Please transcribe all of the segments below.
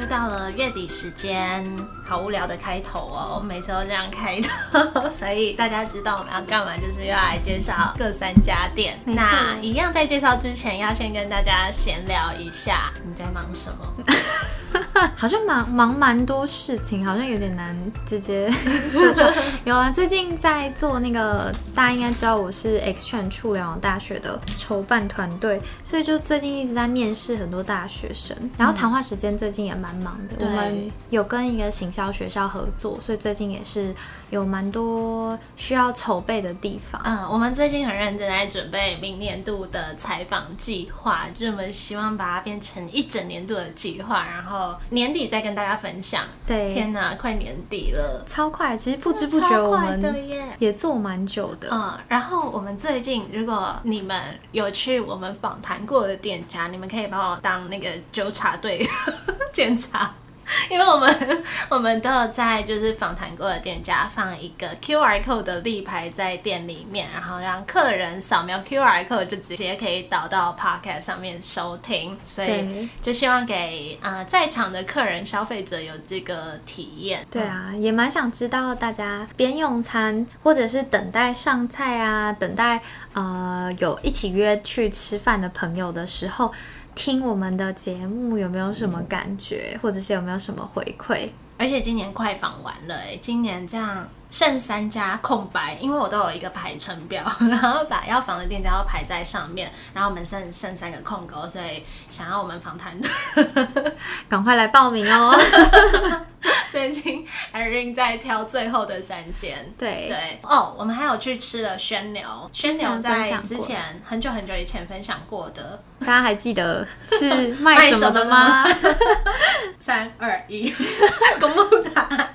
又到了月底时间，好无聊的开头哦，我每次都这样开头，所以大家知道我们要干嘛，就是要来介绍各三家店。那一样在介绍之前，要先跟大家闲聊一下，你在忙什么？好像忙忙蛮多事情，好像有点难直接 说出来。有啊，最近在做那个，大家应该知道我是 Exchange 处联网大学的筹办团队，所以就最近一直在面试很多大学生。然后谈话时间最近也蛮忙的，对我们有跟一个行销学校合作，所以最近也是有蛮多需要筹备的地方。嗯，我们最近很认真在准备明年度的采访计划，就是我们希望把它变成一整年度的计划，然后年底再跟大家分享。对，天哪，快年底了，超快，其实不知不觉我们耶。也做蛮久的。嗯，然后我们最近，如果你们有去我们访谈过的店家，你们可以把我当那个纠察队 检查。因为我们 我们都有在就是访谈过的店家放一个 QR code 的立牌在店里面，然后让客人扫描 QR code 就直接可以导到 Podcast 上面收听，所以就希望给呃在场的客人消费者有这个体验。对啊，也蛮想知道大家边用餐或者是等待上菜啊，等待呃有一起约去吃饭的朋友的时候，听我们的节目有没有什么感觉，或者是有没有什么回馈？而且今年快访完了哎，今年这样剩三家空白，因为我都有一个排程表，然后把要访的店家都排在上面，然后我们剩剩三个空格，所以想要我们访谈的，赶快来报名哦！最近 Irene 在挑最后的三间。对。对。哦，我们还有去吃了宣牛，宣牛在之前很久很久以前分享过的，大家还记得是 卖什么的吗？三二一，公布答案。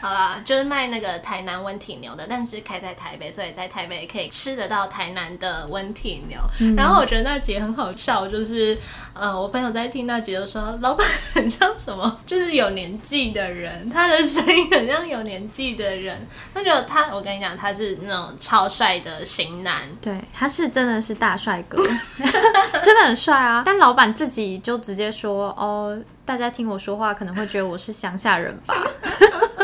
好啦，就是卖那个台南温体牛的，但是开在台北，所以在台北可以吃得到台南的温体牛。然后我觉得那集很好笑，就是呃，我朋友在听那集的时候，老板很像什么，就是有年纪的人，他的声音很像有年纪的人。那就他，我跟你讲，他是那种超帅的型男，对，他是真的是大帅哥，真的很帅啊！但老板自己就直接说哦。大家听我说话可能会觉得我是乡下人吧，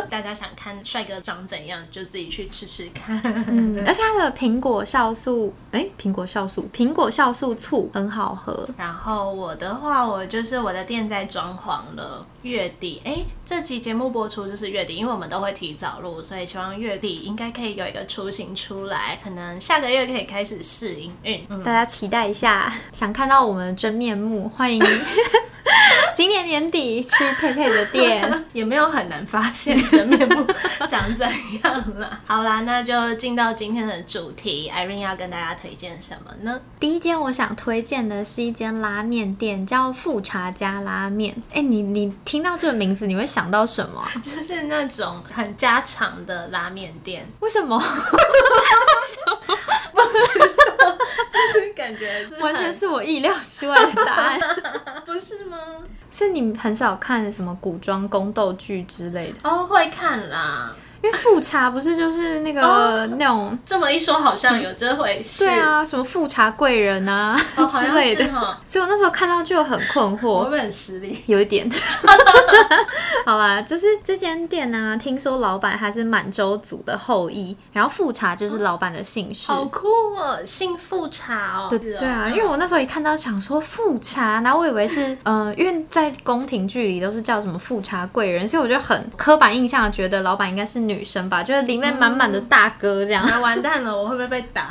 大家想看帅哥长怎样，就自己去吃吃看。嗯，而且它的苹果酵素，哎，苹果酵素，苹果酵素醋很好喝，然后我的话，我就是我的店在装潢了，月底哎，这期节目播出就是月底，因为我们都会提早录，所以希望月底应该可以有一个雏形出来，可能下个月可以开始试营运。嗯，大家期待一下，想看到我们的真面目，欢迎 今年年底去佩佩的店。也没有很难发现真面目长怎样了。好啦，那就进到今天的主题，Irene 要跟大家推荐什么呢？第一间我想推荐的是一间拉面店，叫富茶家拉面。哎，你你听到这个名字，你会想到什么啊？就是那种很家常的拉面店，为什么？就是感觉完全是我意料之外的答案。是吗？所以你很少看什么古装宫斗剧之类的，哦，会看啦。因为富察不是就是那个、哦那种。这么一说，好像有这回事。对啊，什么富察贵人啊、哦，之类的所以我那时候看到就很困惑不，会很失礼？有一点。好啦，就是这间店呢、听说老板他是满洲族的后裔，然后富察就是老板的姓氏。好酷哦，姓富察哦。对对啊，因为我那时候一看到想说富察，然后我以为是嗯、呃因为在宫廷剧里都是叫什么富察贵人，所以我就很刻板印象觉得老板应该是女生吧，就是里面满满的大哥这样。啊完蛋了，我会不会被打？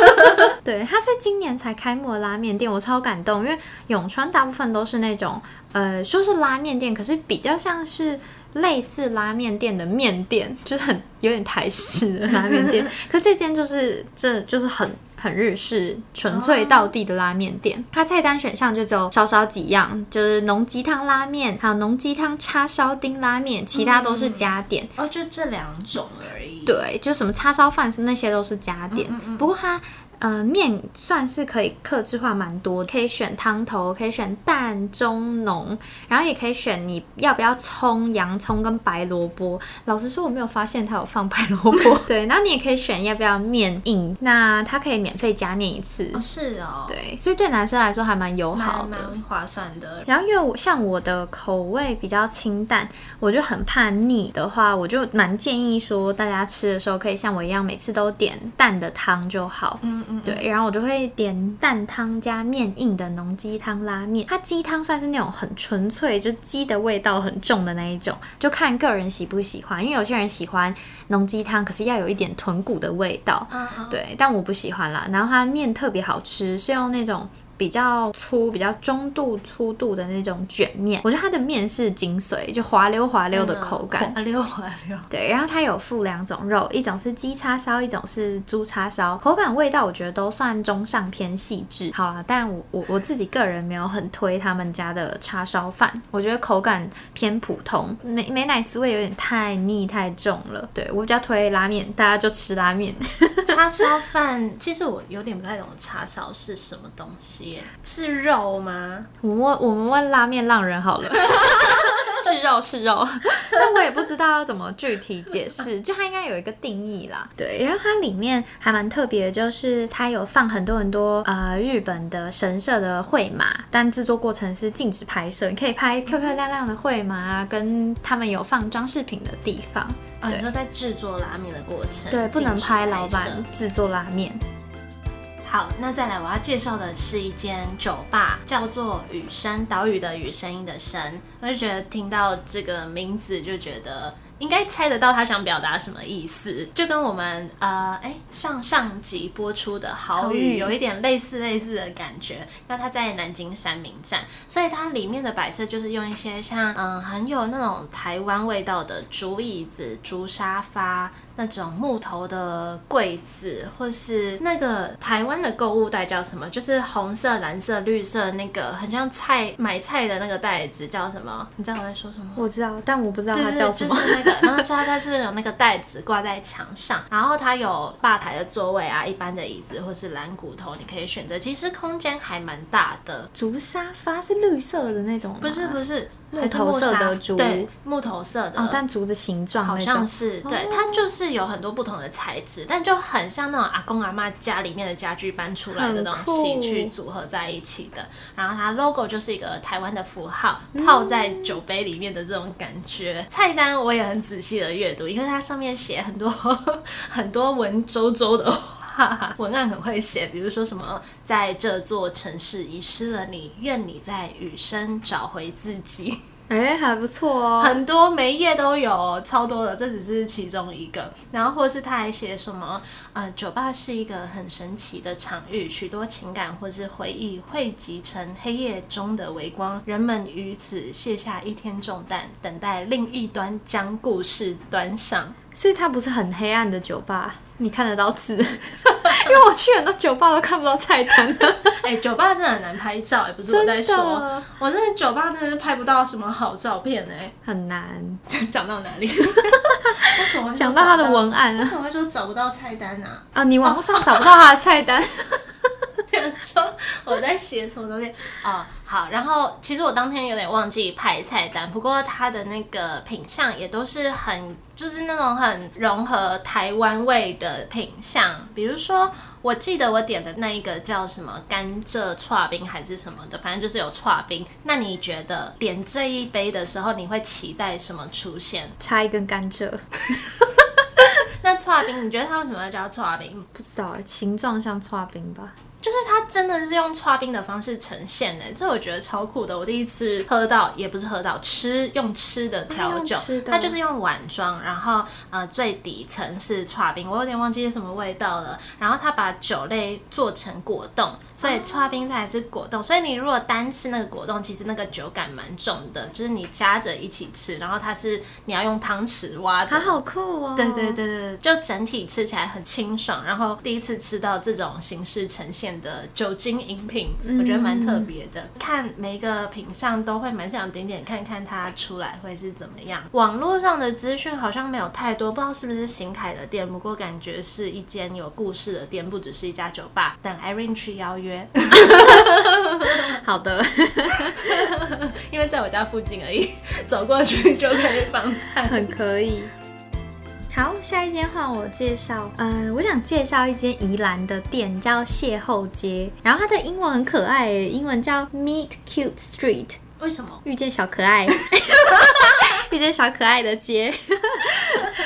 对，它是今年才开幕的拉面店，我超感动，因为永川大部分都是那种呃说是拉面店，可是比较像是。类似拉面店的面店，就是很有点台式的拉面店，可这间就是这就是很很日式、纯粹到地的拉面店。它菜单选项就只有少少几样，就是浓鸡汤拉面，还有浓鸡汤叉烧丁拉面，其他都是加点。哦，就这两种而已。对，就什么叉烧饭是那些都是加点。不过它呃，面算是可以克制化蛮多，可以选汤头，可以选淡中浓，然后也可以选你要不要葱、洋葱跟白萝卜。老实说，我没有发现它有放白萝卜。对，然后你也可以选要不要面硬，那它可以免费加面一次。哦是哦，对，所以对男生来说还蛮友好的。蛮划算的。然后因为我像我的口味比较清淡，我就很怕腻的话，我就蛮建议说大家吃的时候可以像我一样，每次都点淡的汤就好。嗯嗯，对，然后我就会点蛋汤加面硬的浓鸡汤拉面。它鸡汤算是那种很纯粹，就鸡的味道很重的那一种，就看个人喜不喜欢。因为有些人喜欢浓鸡汤，可是要有一点豚骨的味道，对，但我不喜欢啦。然后它面特别好吃，是用那种。比较粗、比较中度粗度的那种卷面，我觉得它的面是精髓，就滑溜滑溜的口感。滑溜滑溜。对，然后它有附两种肉，一种是鸡叉烧，一种是猪叉烧，口感味道我觉得都算中上偏细致。好了，但我我我自己个人没有很推他们家的叉烧饭，我觉得口感偏普通，美美奶滋味有点太腻太重了。对我比较推拉面，大家就吃拉面。叉烧饭，其实我有点不太懂叉烧是什么东西耶，是肉吗？我们问我们问拉面浪人好了。是肉是肉，但我也不知道要怎么具体解释，就它应该有一个定义啦。对，然后它里面还蛮特别的，就是它有放很多很多呃日本的神社的绘马，但制作过程是禁止拍摄，你可以拍漂漂亮亮的绘马啊，跟他们有放装饰品的地方。啊，对你说在制作拉面的过程，对，不能拍老板制作拉面。好，那再来我要介绍的是一间酒吧，叫做雨声，岛屿的雨，声音的声。我就觉得听到这个名字就觉得。应该猜得到他想表达什么意思，就跟我们呃，哎上上集播出的好好语语有一点类似类似的感觉。那它在南京山明站，所以它里面的摆设就是用一些像嗯很有那种台湾味道的竹椅子、竹沙发。那种木头的柜子，或是那个台湾的购物袋叫什么？就是红色、蓝色、绿色那个，很像菜买菜的那个袋子叫什么？你知道我在说什么？我知道，但我不知道它叫什么。就是那个，然后它它是有那个袋子挂在墙上，然后它有吧台的座位啊，一般的椅子或是蓝骨头，你可以选择。其实空间还蛮大的，竹沙发是绿色的那种，不是不是，木头色的竹对，木头色的，哦，但竹子形状好像是，对，哦它就是有很多不同的材质，但就很像那种阿公阿妈家里面的家具搬出来的东西去组合在一起的。然后它 logo 就是一个台湾的符号，泡在酒杯里面的这种感觉。菜单我也很仔细的阅读，因为它上面写很多 很多文绉绉的话。文案很会写，比如说什么，在这座城市遗失了你，愿你在雨声找回自己。哎、还不错哦。很多每一页都有，超多的，这只是其中一个。然后或是他还写什么，呃，酒吧是一个很神奇的场域，许多情感或是回忆汇集成黑夜中的微光，人们于此卸下一天重担，等待另一端将故事端上。所以它不是很黑暗的酒吧，你看得到字，因为我去很多酒吧都看不到菜单的，哎、酒吧真的很难拍照，也，不是我在真说的，我真的酒吧真的是拍不到什么好照片哎。很难讲到哪里？讲到他的文案啊。为什么会说找不到菜单啊？啊，你网络上找不到他的菜单，说我在写什么东西哦，好，然后其实我当天有点忘记拍菜单，不过它的那个品相也都是很，就是那种很融合台湾味的品相，比如说。我记得我点的那一个叫什么甘蔗串冰还是什么的，反正就是有串冰。那你觉得点这一杯的时候，你会期待什么出现？插一根甘蔗，那串冰，你觉得它为什么要叫串冰？不知道形状像刨冰吧？就是它真的是用刨冰的方式呈现的，这我觉得超酷的。我第一次喝到，也不是喝到，吃用吃的调酒它就是用碗装，然后呃最底层是刨冰，我有点忘记是什么味道了。然后它把酒类做成果冻，所以刨冰才是果冻。所以你如果单吃那个果冻，其实那个酒感蛮重的，就是你夹着一起吃，然后它是你要用汤匙挖的，它好酷哦！对对对对，对就整体吃起来很清爽，然后第一次吃到这种形式呈现，显的酒精饮品，我觉得蛮特别的。看每一个品相都会蛮想点点看看它出来会是怎么样。网络上的资讯好像没有太多，不知道是不是邢凯的店，不过感觉是一间有故事的店，不只是一家酒吧。等 Irene 去邀约。好的，因为在我家附近而已，走过去就可以访谈，很可以。好，下一间换我介绍。嗯，我想介绍一间宜兰的店，叫邂逅街。然后它的英文很可爱，英文叫 Meet Cute Street。为什么？遇见小可爱。遇见小可爱的街，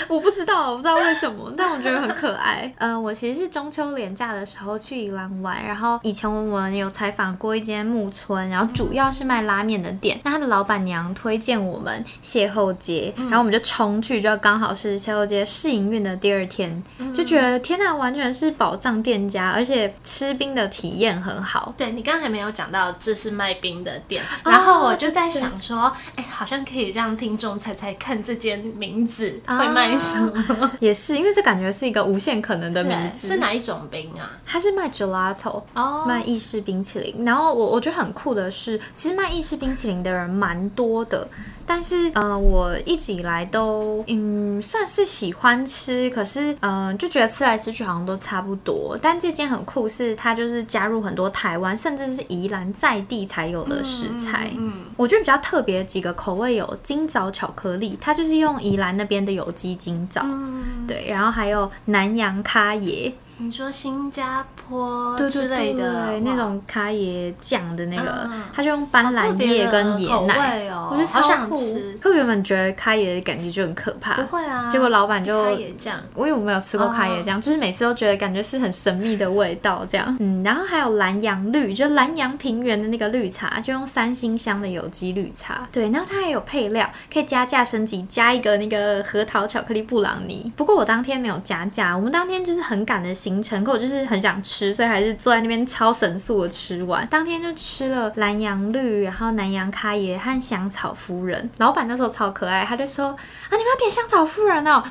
我不知道，我不知道为什么，但我觉得很可爱。嗯，我其实是中秋连假的时候去宜兰玩，然后以前我们有采访过一间木村，然后主要是卖拉面的店。那他的老板娘推荐我们邂逅街，然后我们就冲去，就刚好是邂逅街试营运的第二天，就觉得天呐，完全是宝藏店家，而且吃冰的体验很好。对你刚才没有讲到这是卖冰的店，然后我就在想说，哎，好像可以让听众。猜猜看，这间名字会卖什么？也是，因为这感觉是一个无限可能的名字。是哪一种冰啊？它是卖 gelato，哦，卖意式冰淇淋。然后我我觉得很酷的是，其实卖意式冰淇淋的人蛮多的。但是，呃，我一直以来都，嗯，算是喜欢吃，可是，嗯，就觉得吃来吃去好像都差不多。但这间很酷，是它就是加入很多台湾，甚至是宜兰在地才有的食材。嗯，我觉得比较特别几个口味有金枣巧克力，它就是用宜兰那边的有机金枣。嗯，对，然后还有南洋咖椰。你说新加坡之类的那种咖椰酱的那个，它就用斑斓叶跟椰奶，我觉得超想吃。可原本觉得咖椰的感觉就很可怕，不会啊。结果老板就咖椰酱，我因为我没有吃过咖椰酱，就是每次都觉得感觉是很神秘的味道这样。嗯，然后还有蓝洋绿，就蓝洋平原的那个绿茶，就用三星香的有机绿茶。对，然后它还有配料，可以加价升级，加一个那个核桃巧克力布朗尼。不过我当天没有加价，我们当天就是很赶的心。行程，可我就是很想吃，所以还是坐在那边超神速的吃完。当天就吃了蓝洋绿，然后南洋咖椰和香草夫人。老板那时候超可爱，他就说：“啊，你们要点香草夫人哦。”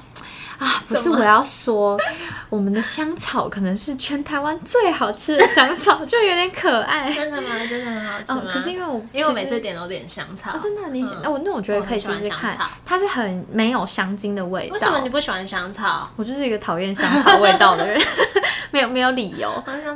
啊，不是我要说，我们的香草可能是全台湾最好吃的香草，就有点可爱。真的吗？真的很好吃吗？可是因为我因为我每次点都点香草，真的你哎我那我觉得可以试试看，它是很没有香精的味道。为什么你不喜欢香草？我就是一个讨厌香草味道的人，没有没有理由。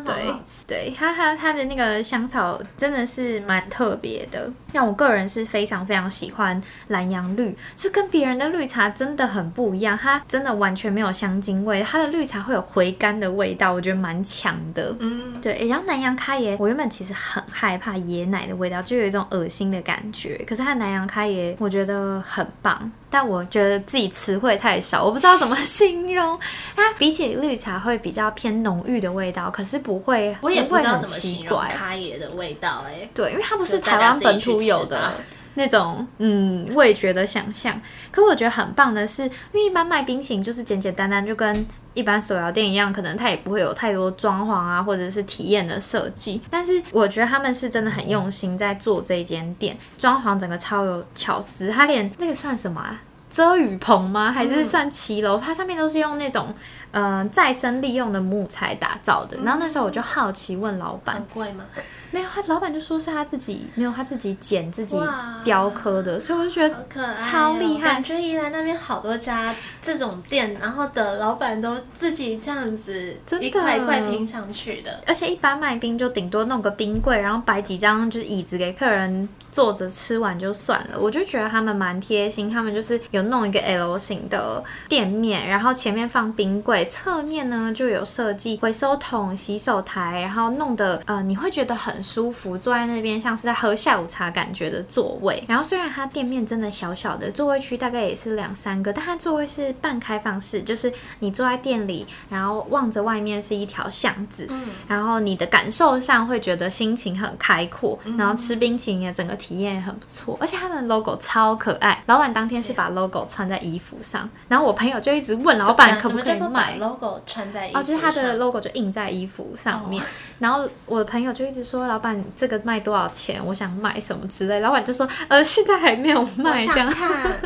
对对，它它它的那个香草真的是蛮特别的。像我个人是非常非常喜欢蓝洋绿，是跟别人的绿茶真的很不一样，它真的。完全没有香精味，它的绿茶会有回甘的味道，我觉得蛮强的。嗯，对。然后南洋开椰，我原本其实很害怕椰奶的味道，就有一种恶心的感觉。可是它南洋开椰，我觉得很棒。但我觉得自己词汇太少，我不知道怎么形容。它比起绿茶会比较偏浓郁的味道，可是不会，我也不知道怎么形容咖椰的味道。哎，对，因为它不是台湾本土有的。那种嗯味觉的想象，可我觉得很棒的是，因为一般卖冰淇淋就是简简单单，就跟一般手摇店一样，可能它也不会有太多装潢啊，或者是体验的设计。但是我觉得他们是真的很用心在做这间店，装潢整个超有巧思，它连那个算什么啊？遮雨棚吗？还是算骑楼？它上面都是用那种。嗯，再生利用的木材打造的。然后那时候我就好奇问老板，很贵吗？没有，他老板就说是他自己没有，他自己剪自己雕刻的，所以我就觉得超厉害。感觉宜兰那边好多家这种店，然后的老板都自己这样子一块一块拼上去的。而且一般卖冰就顶多弄个冰柜，然后摆几张就是椅子给客人坐着吃完就算了。我就觉得他们蛮贴心，他们就是有弄一个 L 型的店面，然后前面放冰柜。侧面呢就有设计回收桶、洗手台，然后弄得呃你会觉得很舒服，坐在那边像是在喝下午茶感觉的座位。然后虽然它店面真的小小的，座位区大概也是两三个，但它座位是半开放式，就是你坐在店里，然后望着外面是一条巷子，嗯，然后你的感受上会觉得心情很开阔，然后吃冰淇淋也整个体验也很不错，而且他们的 logo 超可爱，老板当天是把 logo 穿在衣服上，然后我朋友就一直问老板可不可以买。logo 穿在衣服哦，就是他的 logo 就印在衣服上面。哦然后我的朋友就一直说，老板这个卖多少钱？我想买什么之类。老板就说，呃，现在还没有卖这样。想看，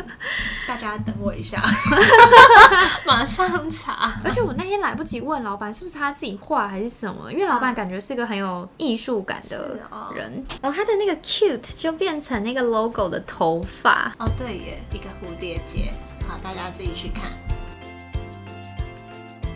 大家等我一下，马上查。而且我那天来不及问老板是不是他自己画还是什么，因为老板感觉是个很有艺术感的人哦人。然后他的那个 cute 就就变成那个 logo 的头发，哦，对耶，一个蝴蝶结。好，大家自己去看。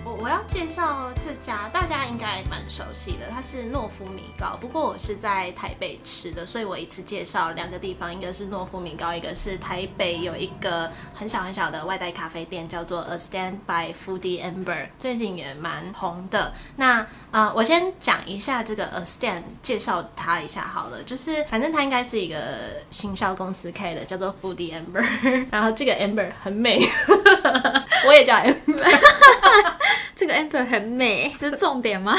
我我要介绍这家，大家应该蛮熟悉的，它是诺夫米糕。不过我是在台北吃的，所以我一次介绍两个地方，一个是诺夫米糕，一个是台北有一个很小很小的外带咖啡店，叫做 A Stand by Foodie Amber，最近也蛮红的。那呃，我先讲一下这个 A Stand，介绍它一下好了。就是反正它应该是一个行销公司开的，叫做 Foodie Amber。然后这个 Amber 很美，我也叫 Amber，这个 amber 很美，这是重点吗？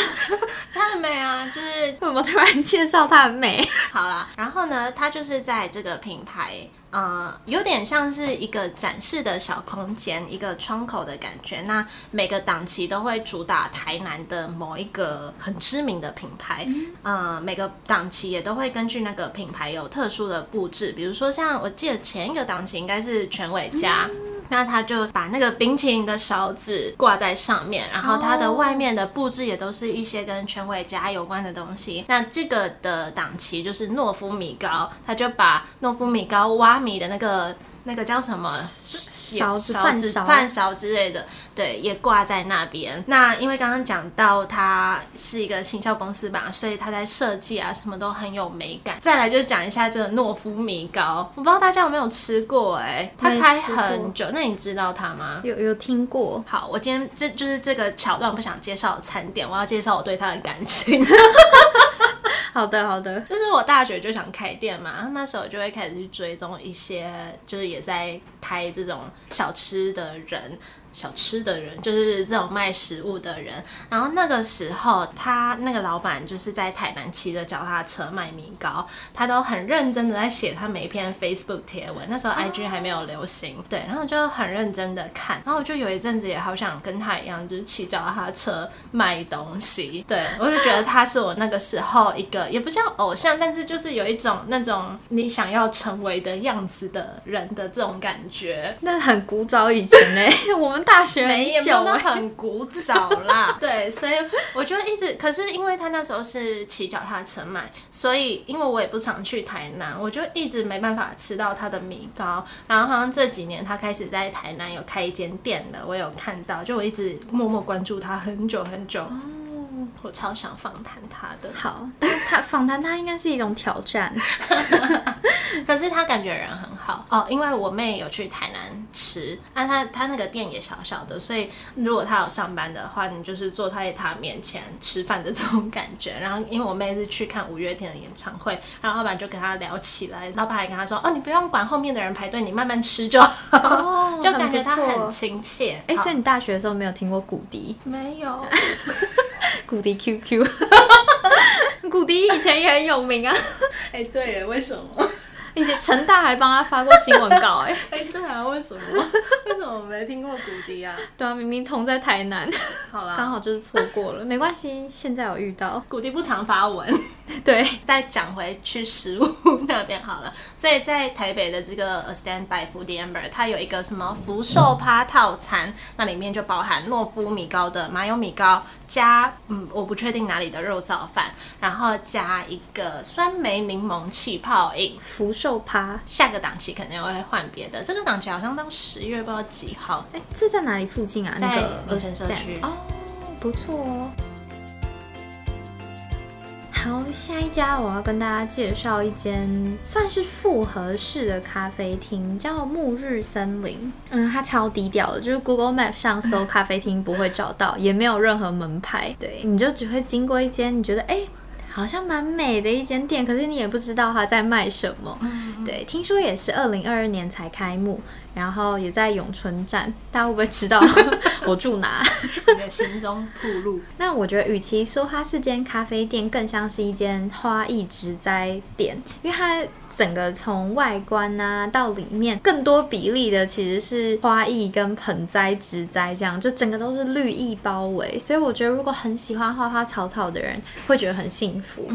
它很美啊，就是为什么突然介绍它很美？好啦，然后呢，它就是在这个品牌，呃，有点像是一个展示的小空间，一个窗口的感觉。那每个档期都会主打台南的某一个很知名的品牌，呃，每个档期也都会根据那个品牌有特殊的布置，比如说像我记得前一个档期应该是全伟家。那他就把那个冰淇淋的勺子挂在上面，然后它的外面的布置也都是一些跟全伟家有关的东西。那这个的档期就是诺夫米糕，他就把诺夫米糕挖米的那个那个叫什么勺子勺子、饭勺之类的，对，也挂在那边。那因为刚刚讲到它是一个行销公司吧，所以它在设计啊什么都很有美感。再来就讲一下这个诺夫米糕，我不知道大家有没有吃过、哎，它没开很久，那你知道它吗？有有听过？好，我今天这就是这个桥段，我不想介绍餐点，我要介绍我对它的感情。好 的好的，就是我大学就想开店嘛，然后那时候就会开始去追踪一些，就是也在开这种小吃的人。小吃的人就是这种卖食物的人，然后那个时候他那个老板就是在台南骑着脚踏车卖米糕，他都很认真的在写他每一篇 Facebook 贴文，那时候 IG 还没有流行，对，然后就很认真的看，然后我就有一阵子也好想跟他一样，就是骑脚踏车卖东西，对我就觉得他是我那个时候一个也不叫偶像，但是就是有一种那种你想要成为的样子的人的这种感觉，那很古早以前嘞，我们大学没有很古早啦，对，所以我就一直，可是因为他那时候是骑脚踏车卖，所以因为我也不常去台南，我就一直没办法吃到他的米糕。然后好像这几年他开始在台南有开一间店了，我有看到，就我一直默默关注他很久很久。我超想访谈他的，好，他访谈他应该是一种挑战。可是他感觉人很好哦，因为我妹有去台南吃，那她她那个店也小小的，所以如果她有上班的话，你就是坐在她面前吃饭的这种感觉。然后因为我妹是去看五月天的演唱会，然后老板就跟他聊起来，老板还跟他说：“哦，你不用管后面的人排队，你慢慢吃就好。哦就感觉她很亲切。哎、好所以你大学的时候没有听过古迪？没有，古迪 QQ，古迪以前也很有名啊，哎，对耶，为什么？以前成大还帮他发过新闻稿哎。哎，对啊，为什么？为什么我没听过古迪啊？对啊，明明同在台南，好啦，刚好就是错过了，没关系，现在有遇到。古迪不常发文。对，再讲回去食物那边好了，所以在台北的这个 A Stand by Food Amber，它有一个什么福寿趴套餐，那里面就包含诺夫米糕的麻油米糕，加嗯我不确定哪里的肉燥饭，然后加一个酸梅柠檬气泡饮。福寿趴，下个档期肯定会换别的，这个档期好像到十月不知道几号。哎、这在哪里附近啊？那在个民生社区哦，不错哦。好，下一家我要跟大家介绍一间算是复合式的咖啡厅，叫暮日森林。嗯，它超低调的，就是 Google Map 上搜 咖啡厅不会找到，也没有任何门牌。对，你就只会经过一间你觉得哎、好像蛮美的一间店，可是你也不知道它在卖什么。对，听说也是二零二二年才开幕，然后也在永春站，大家会不会知道 我住哪？你的行踪铺路。那我觉得，与其说它是间咖啡店，更像是一间花艺植栽店，因为它整个从外观啊到里面，更多比例的其实是花艺跟盆栽植栽这样，就整个都是绿意包围。所以我觉得，如果很喜欢花花草草的人，会觉得很幸福。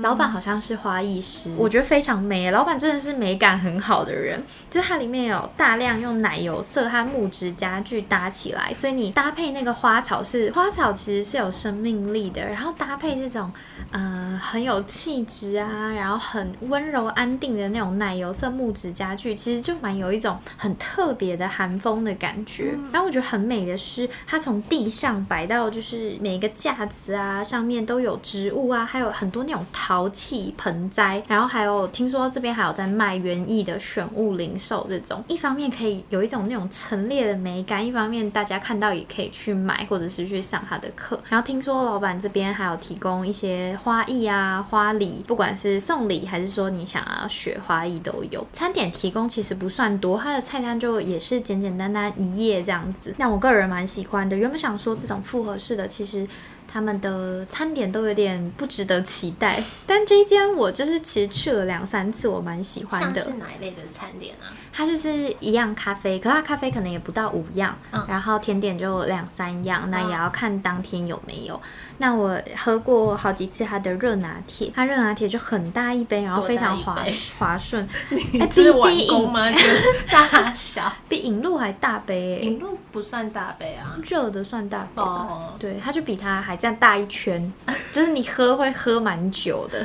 老板好像是花艺师，我觉得非常美。老板真的是美感很好的人，就是它里面有大量用奶油色和木质家具搭起来，所以你搭配那个花草是花草，其实是有生命力的。然后搭配这种呃很有气质啊，然后很温柔安定的那种奶油色木质家具，其实就蛮有一种很特别的寒风的感觉。然后我觉得很美的是，它从地上摆到就是每个架子啊上面都有植物啊，还有很多那种陶。陶器盆栽，然后还有听说这边还有在卖园艺的选物零售，这种一方面可以有一种那种陈列的美感，一方面大家看到也可以去买或者是去上他的课。然后听说老板这边还有提供一些花艺啊、花礼，不管是送礼还是说你想要学花艺都有。餐点提供其实不算多，它的菜单就也是简简单单一页这样子。那我个人蛮喜欢的，原本想说这种复合式的其实。他们的餐点都有点不值得期待，但这一间我就是其实去了两三次，我蛮喜欢的。是哪一类的餐点啊？它就是一样咖啡，可它咖啡可能也不到五样，然后甜点就两三样，那也要看当天有没有。那我喝过好几次它的热拿铁，它热拿铁就很大一杯，然后非常滑滑顺。哎，比比饮吗？大小比饮露还大杯。饮露不算大杯啊，热的算大杯。哦，对，它就比它还这样大一圈，就是你喝会喝蛮久的。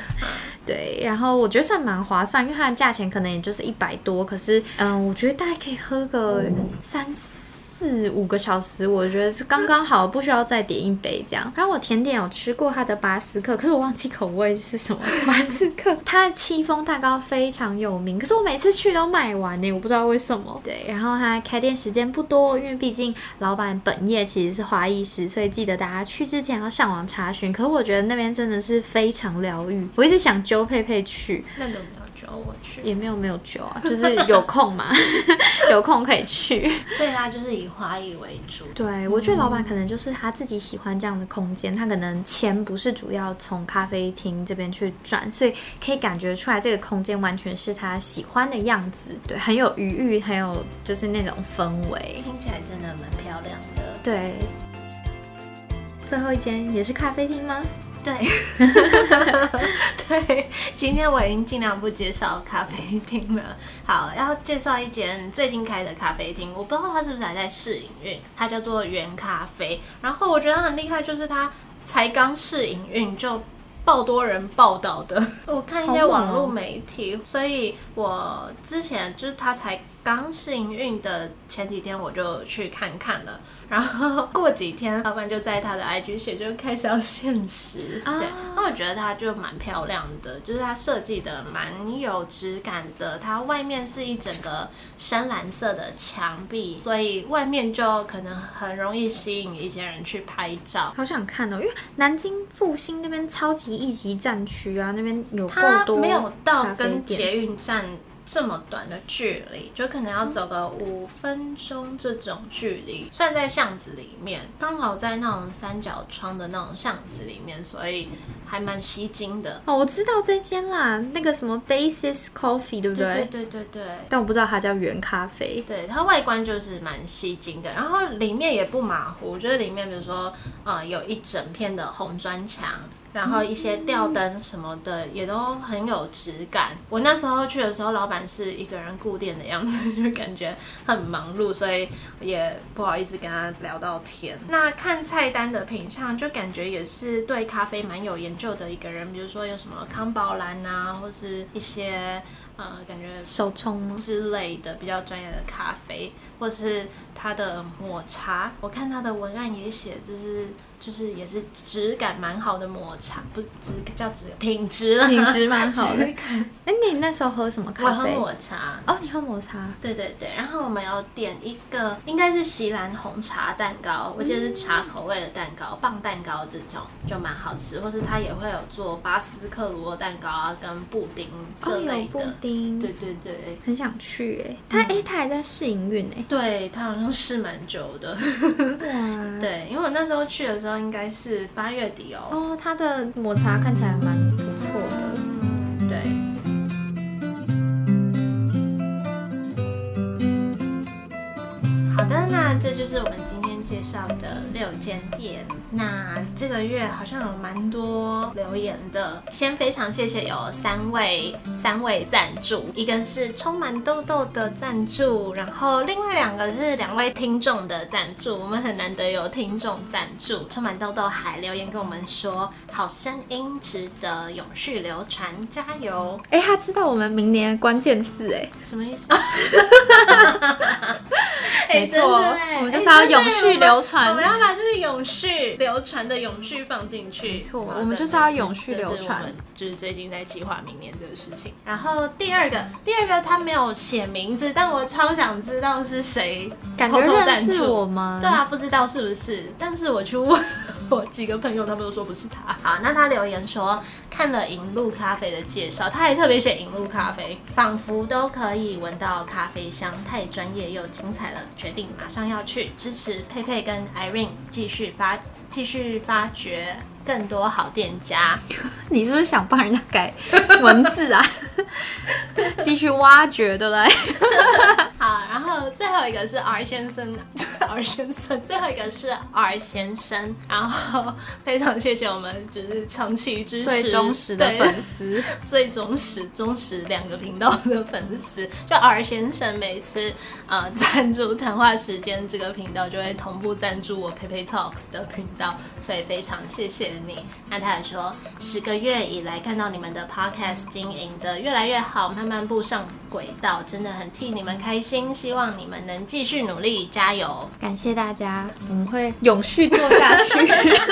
对，然后我觉得算蛮划算，因为它的价钱可能也就是一百多，可是嗯，我觉得大概可以喝个三四。四五个小时，我觉得是刚刚好，不需要再点一杯这样。然后我甜点有吃过它的巴斯克，可是我忘记口味是什么。巴斯克它的戚风蛋糕非常有名，可是我每次去都卖完呢，我不知道为什么。对，然后它开店时间不多，因为毕竟老板本业其实是花艺师，所以记得大家去之前要上网查询。可是我觉得那边真的是非常疗愈，我一直想揪佩佩去。那种酒我去也没有没有酒啊，就是有空嘛，有空可以去。所以他就是以花艺为主。对，我觉得老板可能就是他自己喜欢这样的空间，他可能钱不是主要从咖啡厅这边去赚，所以可以感觉出来这个空间完全是他喜欢的样子。对，很有余裕，很有就是那种氛围，听起来真的蛮漂亮的。对，最后一间也是咖啡厅吗？对，对，今天我已经尽量不介绍咖啡厅了。好，要介绍一间最近开的咖啡厅，我不知道它是不是还在试营运，它叫做原咖啡。然后我觉得它很厉害，就是它才刚试营运就爆多人报道的。我看一些网络媒体，所以我之前就是它才刚幸运的前几天，我就去看看了。然后过几天，老板就在他的 IG 写，就开始要限时。对，那我觉得它就蛮漂亮的，就是它设计的蛮有质感的。它外面是一整个深蓝色的墙壁，所以外面就可能很容易吸引一些人去拍照。好想看哦，因为南京复兴那边超级一级战区啊，那边有够多没有到跟捷运站。这么短的距离，就可能要走个五分钟这种距离，算在巷子里面，刚好在那种三角窗的那种巷子里面，所以还蛮吸睛的。哦，我知道这间啦，那个什么 Basis Coffee，对不对？对对对对。但我不知道它叫原咖啡。对，它外观就是蛮吸睛的，然后里面也不马虎，我觉得里面比如说，呃，有一整片的红砖墙。然后一些吊灯什么的也都很有质感。我那时候去的时候，老板是一个人顾店的样子，就感觉很忙碌，所以也不好意思跟他聊到天。那看菜单的品相，就感觉也是对咖啡蛮有研究的一个人，比如说有什么康宝蓝啊，或是一些呃感觉手冲之类的比较专业的咖啡，或是它的抹茶，我看它的文案也写，就是就是也是质感蛮好的抹茶，不质叫质品质了，品质蛮好的。哎、你那时候喝什么咖啡我喝？抹茶。哦，你喝抹茶。对对对，然后我们有点一个应该是席兰红茶蛋糕，我记得是茶口味的蛋糕，棒蛋糕这种就蛮好吃，或是它也会有做巴斯克鲁酪蛋糕啊，跟布丁这类布的。丁，对对对，很想去哎。他哎、他还在试营运哎。对，他好像试蛮久的。哇。对，因为我那时候去的时候应该是八月底哦。哦，他的抹茶看起来蛮不错的。那这就是我们今天介绍的六间店。那这个月好像有蛮多留言的，先非常谢谢有三位三位赞助，一个是充满痘痘的赞助，然后另外两个是两位听众的赞助。我们很难得有听众赞助，充满痘痘还留言跟我们说，好声音值得永续流传，加油！哎、他知道我们明年的关键字哎。什么意思？没错真的哎我们就是要永续流传我们要把这个永续 流传的永续放进去。没错我们就是要永续流传就是最近在计划明年这个事情。然后第二个，第二个他没有写名字，但我超想知道是谁感觉偷偷认识赞助。对啊，不知道是不是，但是我去问我几个朋友，他们都说不是他。好，那他留言说看了银鹭咖啡的介绍，他还特别写银鹭咖啡，仿佛都可以闻到咖啡香，太专业又精彩了，决定马上要去支持佩佩跟 Irene 继续发 继续发掘更多好店家。你是不是想帮人家改文字啊？继续挖掘的来。好，然后最后一个是 R 先生，R 先生，最后一个是 R 先生，然后非常谢谢我们就是长期支持最忠实的粉丝，最忠实、忠实两个频道的粉丝，就 R 先生每次呃赞助谈话时间这个频道，就会同步赞助我 Pepe Talks 的频道，所以非常谢谢你。那他也说，十个月以来看到你们的 Podcast 经营的越来越好，慢慢步上轨道，真的很替你们开心，希望你们能继续努力，加油！感谢大家，我们会永续做下去。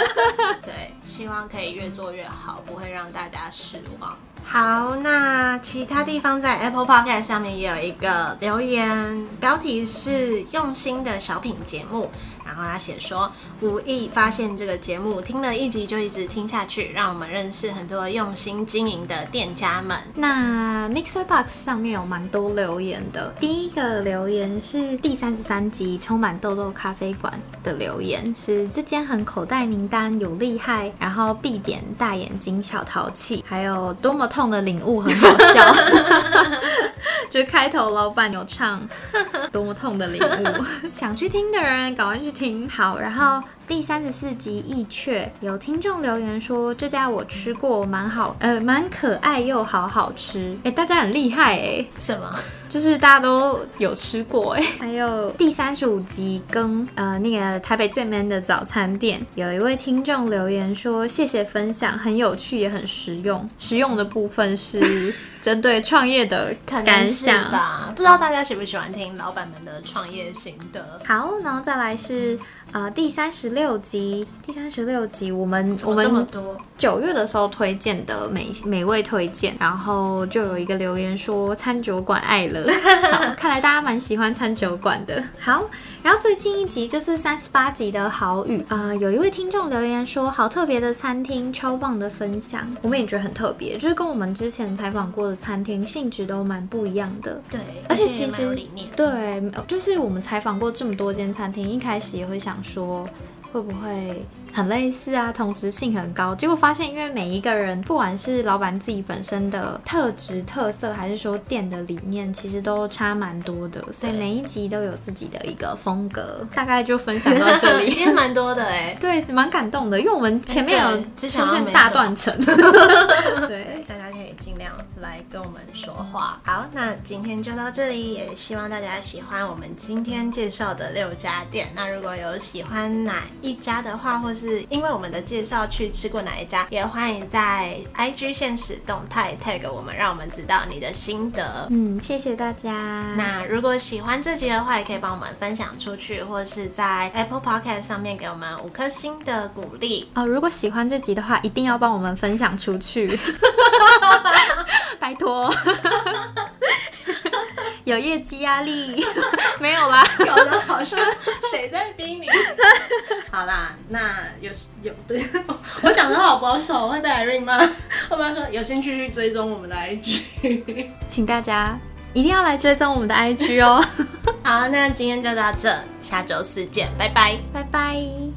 对，希望可以越做越好，不会让大家失望。好，那其他地方在 Apple Podcast 上面也有一个留言，标题是“用心的小品节目”，然后他写说无意发现这个节目，听了一集就一直听下去，让我们认识很多用心经营的店家们。那 Mixer Box 上面有蛮多留言的。第一个留言是第三十三集充满痘痘咖啡馆的留言，是这间很口袋名单有厉害，然后必点大眼睛小淘气，还有多么痛的领悟很好笑。就是开头老板有唱多么痛的领悟，想去听的人赶快去听。好，然后第三十四集易雀有听众留言说这家我吃过，蛮好，呃，蛮可爱又好好吃。哎，大家很厉害哎，什么？就是大家都有吃过哎。还有第三十五集跟呃那个台北最 man 的早餐店，有一位听众留言说谢谢分享，很有趣也很实用。实用的部分是 针对创业的感想。吧？不知道大家喜不喜欢听老板们的创业心得？好，然后再来是呃第三十六集，第三十六集我们我们多？九月的时候推荐的美美味推荐，然后就有一个留言说餐酒馆爱了，好，看来大家蛮喜欢餐酒馆的。好，然后最近一集就是三十八集的好语，呃，有一位听众留言说好特别的餐厅，超棒的分享，我们也觉得很特别，就是跟我们之前采访过的餐厅性质都蛮不一样的。对，而且其实。对，就是我们采访过这么多间餐厅，一开始也会想说，会不会很类似啊，同质性很高。结果发现，因为每一个人，不管是老板自己本身的特质特色，还是说店的理念，其实都差蛮多的，所以每一集都有自己的一个风格。大概就分享到这里。今天蛮多的哎、对，蛮感动的，因为我们前面有出现大断层。对，大家可以尽量来跟我们说话。好，那今天就到这里，也希望大家喜欢我们今天介绍的六家店。那如果有喜欢哪一家的话，或是因为我们的介绍去吃过哪一家，也欢迎在 IG 现实动态 tag 我们，让我们知道你的心得。嗯，谢谢大家。那如果喜欢这集的话，也可以帮我们分享出去，或者是在 Apple Podcast 上面给我们五颗星的鼓励。哦，如果喜欢这集的话，一定要帮我们分享出去，拜托。有业绩压力 没有啦？搞得好像谁在逼你？好啦，那有有不是我讲的好保守，会被 Irene 吗？我们说有兴趣去追踪我们的 IG，请大家一定要来追踪我们的 IG 哦。好，那今天就到这，下周四见，拜拜，拜拜。